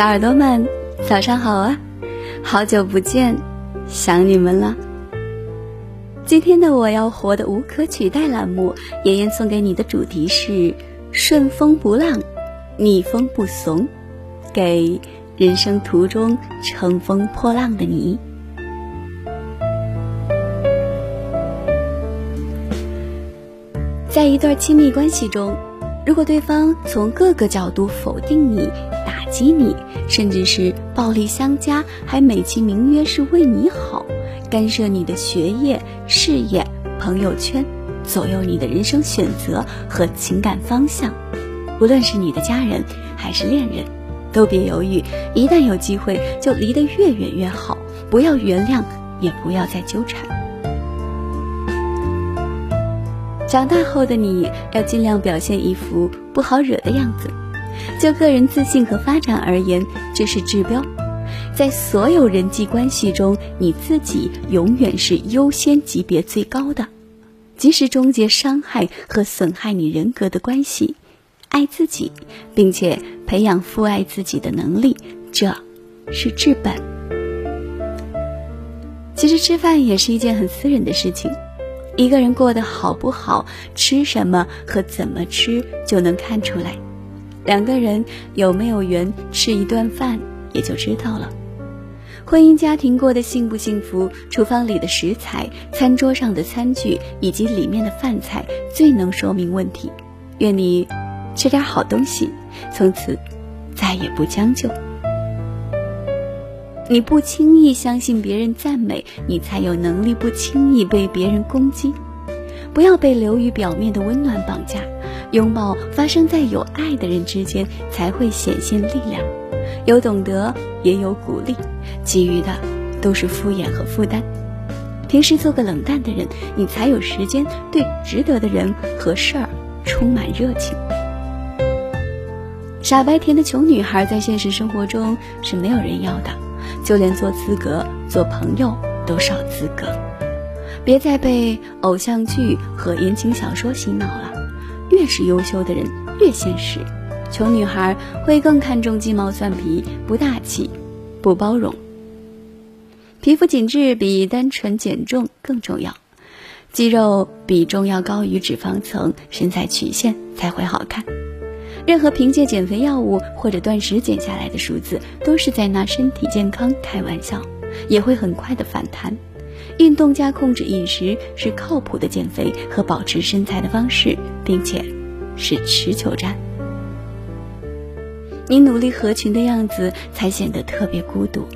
小耳朵们，早上好啊！好久不见，想你们了。今天的我要活的无可取代栏目，妍妍送给你的主题是“顺风不浪，逆风不怂”，给人生途中乘风破浪的你。在一段亲密关系中，如果对方从各个角度否定你，打击你，甚至是暴力相加，还美其名曰是为你好，干涉你的学业、事业、朋友圈，左右你的人生选择和情感方向。无论是你的家人还是恋人，都别犹豫，一旦有机会，就离得越远越好。不要原谅，也不要再纠缠。长大后的你要尽量表现一副不好惹的样子。就个人自信和发展而言，这是治标。在所有人际关系中，你自己永远是优先级别最高的。及时终结伤害和损害你人格的关系，爱自己，并且培养父爱自己的能力，这是治本。其实吃饭也是一件很私人的事情，一个人过得好不好，吃什么和怎么吃就能看出来。两个人有没有缘吃一顿饭，也就知道了。婚姻家庭过得幸不幸福，厨房里的食材、餐桌上的餐具以及里面的饭菜，最能说明问题。愿你吃点好东西，从此再也不将就。你不轻易相信别人赞美，你才有能力不轻易被别人攻击。不要被流于表面的温暖绑架。拥抱发生在有爱的人之间，才会显现力量。有懂得，也有鼓励，其余的都是敷衍和负担。平时做个冷淡的人，你才有时间对值得的人和事儿充满热情。傻白甜的穷女孩在现实生活中是没有人要的，就连做资格做朋友都少资格。别再被偶像剧和言情小说洗脑了。越是优秀的人越现实，穷女孩会更看重鸡毛蒜皮，不大气，不包容。皮肤紧致比单纯减重更重要，肌肉比重要高于脂肪层，身材曲线才会好看。任何凭借减肥药物或者断食减下来的数字，都是在拿身体健康开玩笑，也会很快的反弹。运动加控制饮食是靠谱的减肥和保持身材的方式，并且是持久战。你努力合群的样子才显得特别孤独，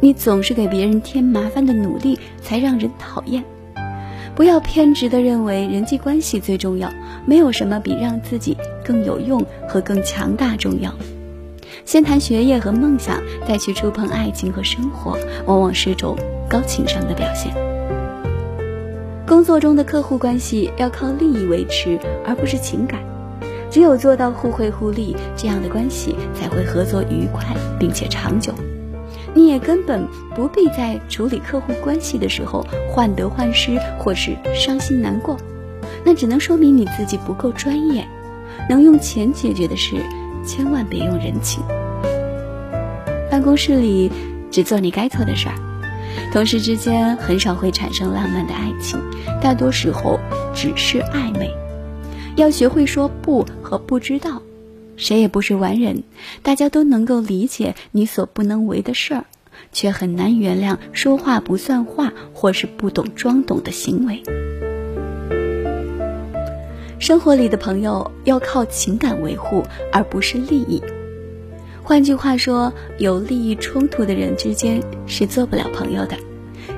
你总是给别人添麻烦的努力才让人讨厌。不要偏执的认为人际关系最重要，没有什么比让自己更有用和更强大重要。先谈学业和梦想，再去触碰爱情和生活，往往是种。高情商的表现。工作中的客户关系要靠利益维持，而不是情感。只有做到互惠互利，这样的关系才会合作愉快，并且长久。你也根本不必在处理客户关系的时候患得患失或是伤心难过，那只能说明你自己不够专业。能用钱解决的事，千万别用人情。办公室里只做你该做的事儿。同事之间很少会产生浪漫的爱情，大多时候只是暧昧。要学会说不和不知道，谁也不是完人，大家都能够理解你所不能为的事儿，却很难原谅说话不算话或是不懂装懂的行为。生活里的朋友要靠情感维护，而不是利益。换句话说，有利益冲突的人之间是做不了朋友的。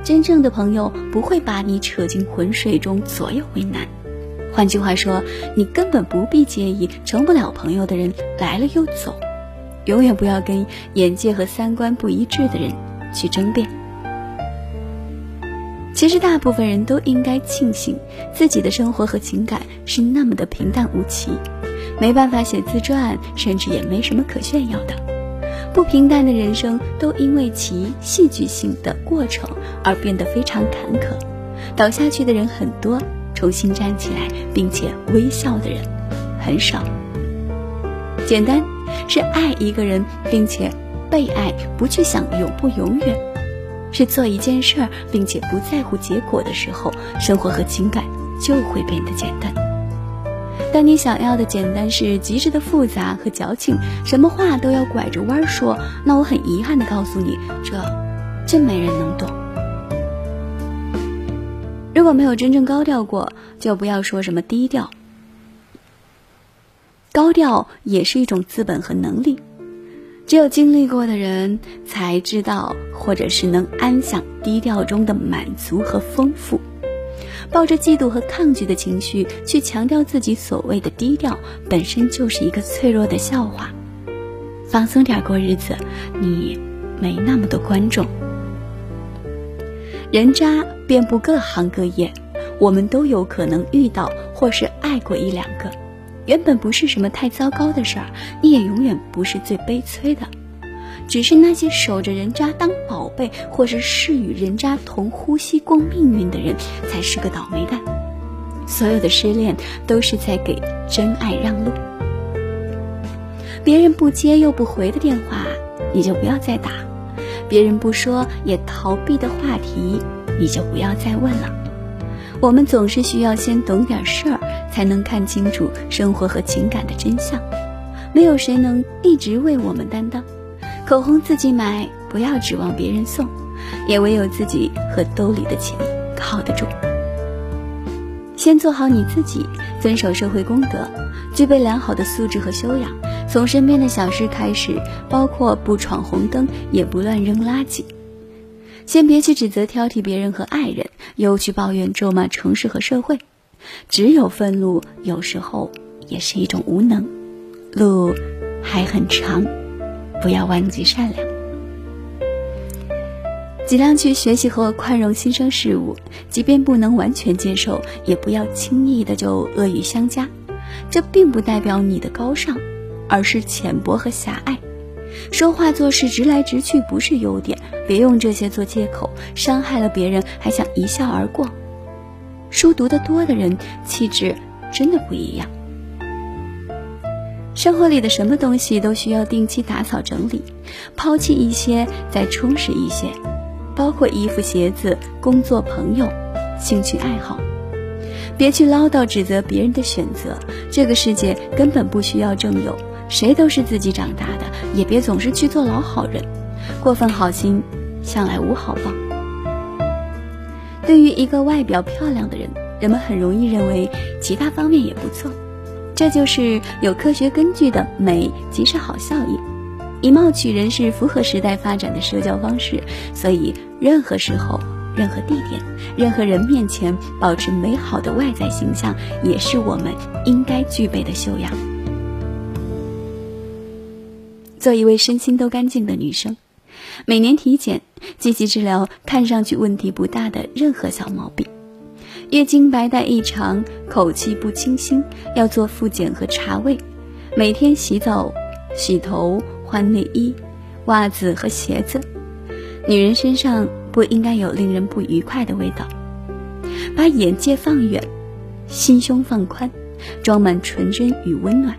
真正的朋友不会把你扯进浑水中左右为难。换句话说，你根本不必介意成不了朋友的人来了又走。永远不要跟眼界和三观不一致的人去争辩。其实，大部分人都应该庆幸自己的生活和情感是那么的平淡无奇。没办法写自传，甚至也没什么可炫耀的。不平淡的人生，都因为其戏剧性的过程而变得非常坎坷。倒下去的人很多，重新站起来并且微笑的人很少。简单是爱一个人，并且被爱，不去想永不永远，是做一件事儿并且不在乎结果的时候，生活和情感就会变得简单。当你想要的简单是极致的复杂和矫情，什么话都要拐着弯说，那我很遗憾的告诉你，这真没人能懂。如果没有真正高调过，就不要说什么低调。高调也是一种资本和能力，只有经历过的人才知道，或者是能安享低调中的满足和丰富。抱着嫉妒和抗拒的情绪去强调自己所谓的低调，本身就是一个脆弱的笑话。放松点过日子，你没那么多观众。人渣遍布各行各业，我们都有可能遇到或是爱过一两个。原本不是什么太糟糕的事儿，你也永远不是最悲催的。只是那些守着人渣当宝贝，或是誓与人渣同呼吸共命运的人，才是个倒霉蛋。所有的失恋都是在给真爱让路。别人不接又不回的电话，你就不要再打；别人不说也逃避的话题，你就不要再问了。我们总是需要先懂点事儿，才能看清楚生活和情感的真相。没有谁能一直为我们担当。口红自己买，不要指望别人送，也唯有自己和兜里的钱靠得住。先做好你自己，遵守社会公德，具备良好的素质和修养。从身边的小事开始，包括不闯红灯，也不乱扔垃圾。先别去指责挑剔别人和爱人，又去抱怨咒骂城市和社会。只有愤怒，有时候也是一种无能。路还很长。不要忘记善良，尽量去学习和宽容新生事物，即便不能完全接受，也不要轻易的就恶语相加。这并不代表你的高尚，而是浅薄和狭隘。说话做事直来直去不是优点，别用这些做借口，伤害了别人还想一笑而过。书读得多的人，气质真的不一样。生活里的什么东西都需要定期打扫整理，抛弃一些，再充实一些，包括衣服、鞋子、工作、朋友、兴趣爱好。别去唠叨指责别人的选择，这个世界根本不需要正友，谁都是自己长大的。也别总是去做老好人，过分好心向来无好报。对于一个外表漂亮的人，人们很容易认为其他方面也不错。这就是有科学根据的美，即是好效应。以貌取人是符合时代发展的社交方式，所以任何时候、任何地点、任何人面前，保持美好的外在形象，也是我们应该具备的修养。做一位身心都干净的女生，每年体检，积极治疗看上去问题不大的任何小毛病。月经白带异常，口气不清新，要做复检和查胃。每天洗澡、洗头、换内衣、袜子和鞋子。女人身上不应该有令人不愉快的味道。把眼界放远，心胸放宽，装满纯真与温暖。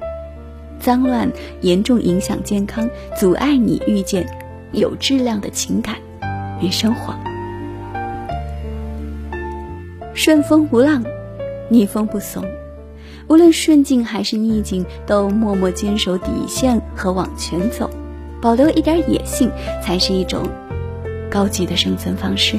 脏乱严重影响健康，阻碍你遇见有质量的情感与生活。顺风不浪，逆风不怂。无论顺境还是逆境，都默默坚守底线和往前走，保留一点野性，才是一种高级的生存方式。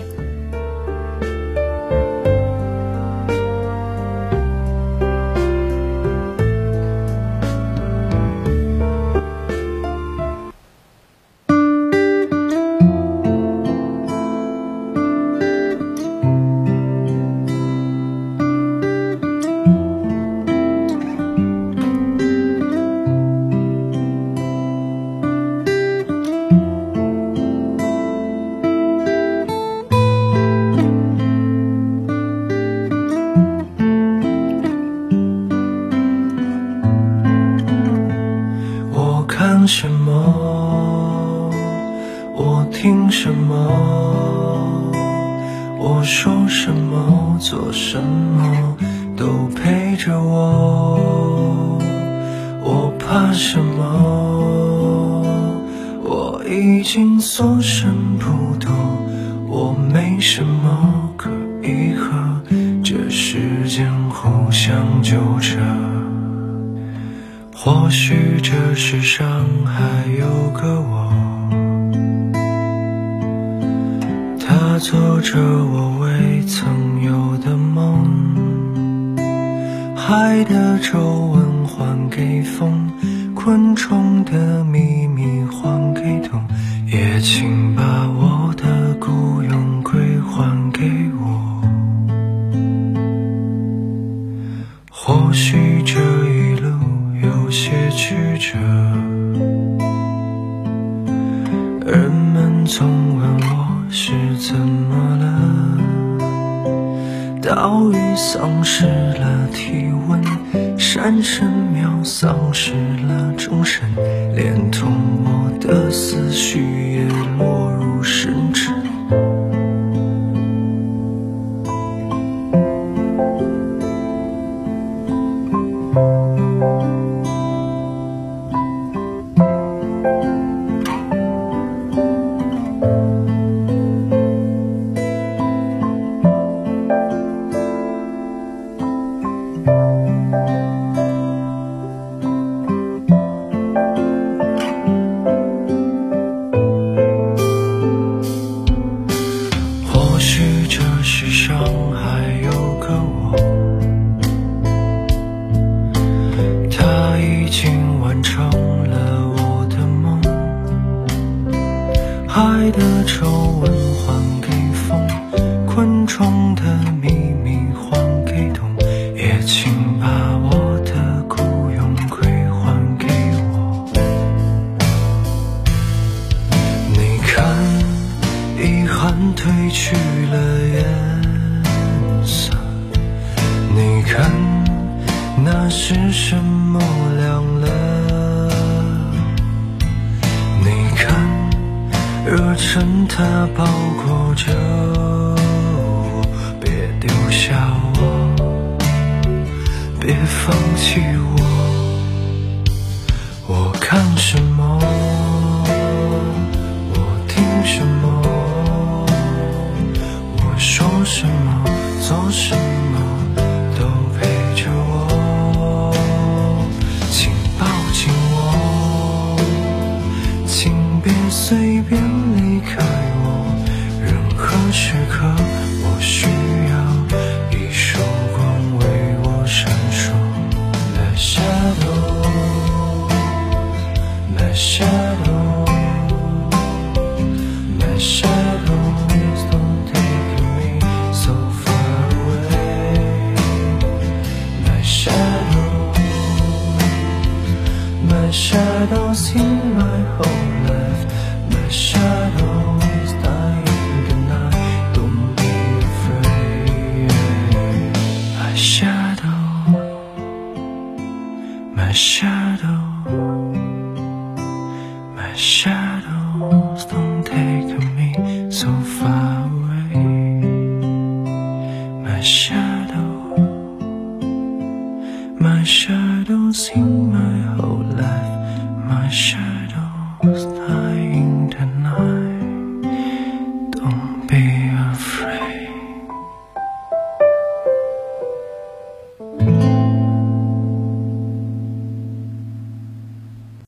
已经所剩不多，我没什么可以和这时间互相纠缠。或许这世上还有个我，他做着我未曾有的梦，海的皱纹还给风。昆虫的丧失了体温。山神庙丧失了钟声，连同我的思绪也落入深沉。海的皱纹还给风，昆虫的热忱它包裹着我，别丢下我，别放弃。我